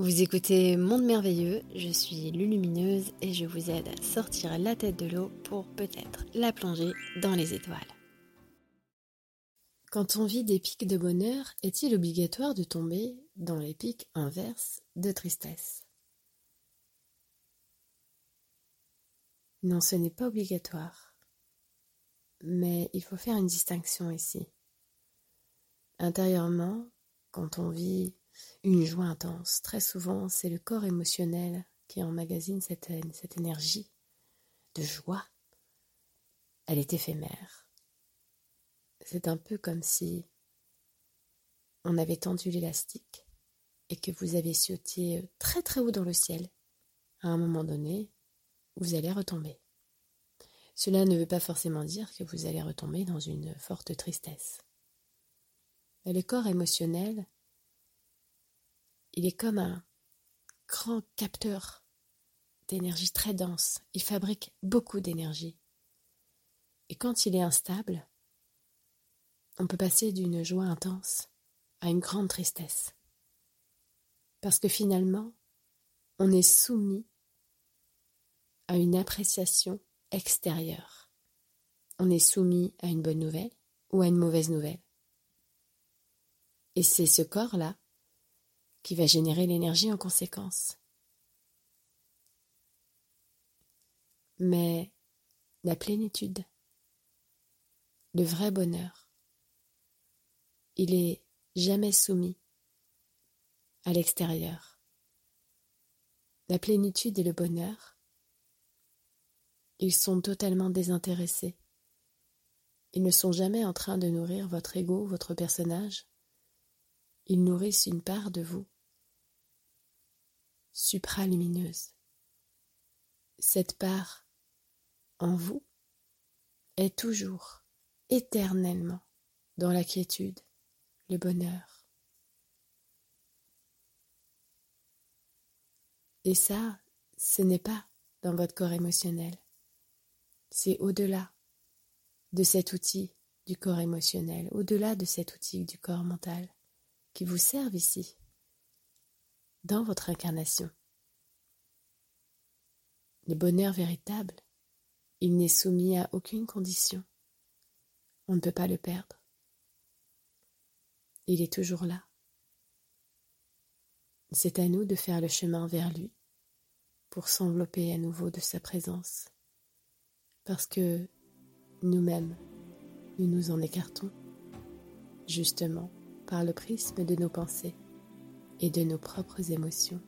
Vous écoutez Monde Merveilleux, je suis Lulumineuse et je vous aide à sortir la tête de l'eau pour peut-être la plonger dans les étoiles. Quand on vit des pics de bonheur, est-il obligatoire de tomber dans les pics inverses de tristesse? Non, ce n'est pas obligatoire. Mais il faut faire une distinction ici. Intérieurement, quand on vit une joie intense. Très souvent, c'est le corps émotionnel qui emmagasine cette, cette énergie de joie. Elle est éphémère. C'est un peu comme si on avait tendu l'élastique et que vous avez sauté très très haut dans le ciel. À un moment donné, vous allez retomber. Cela ne veut pas forcément dire que vous allez retomber dans une forte tristesse. Mais le corps émotionnel il est comme un grand capteur d'énergie très dense. Il fabrique beaucoup d'énergie. Et quand il est instable, on peut passer d'une joie intense à une grande tristesse. Parce que finalement, on est soumis à une appréciation extérieure. On est soumis à une bonne nouvelle ou à une mauvaise nouvelle. Et c'est ce corps-là qui va générer l'énergie en conséquence. Mais la plénitude, le vrai bonheur, il est jamais soumis à l'extérieur. La plénitude et le bonheur, ils sont totalement désintéressés. Ils ne sont jamais en train de nourrir votre ego, votre personnage, ils nourrissent une part de vous supralumineuse. Cette part en vous est toujours, éternellement, dans la quiétude, le bonheur. Et ça, ce n'est pas dans votre corps émotionnel, c'est au-delà de cet outil du corps émotionnel, au-delà de cet outil du corps mental qui vous servent ici, dans votre incarnation. Le bonheur véritable, il n'est soumis à aucune condition. On ne peut pas le perdre. Il est toujours là. C'est à nous de faire le chemin vers lui pour s'envelopper à nouveau de sa présence. Parce que nous-mêmes, nous nous en écartons, justement par le prisme de nos pensées et de nos propres émotions.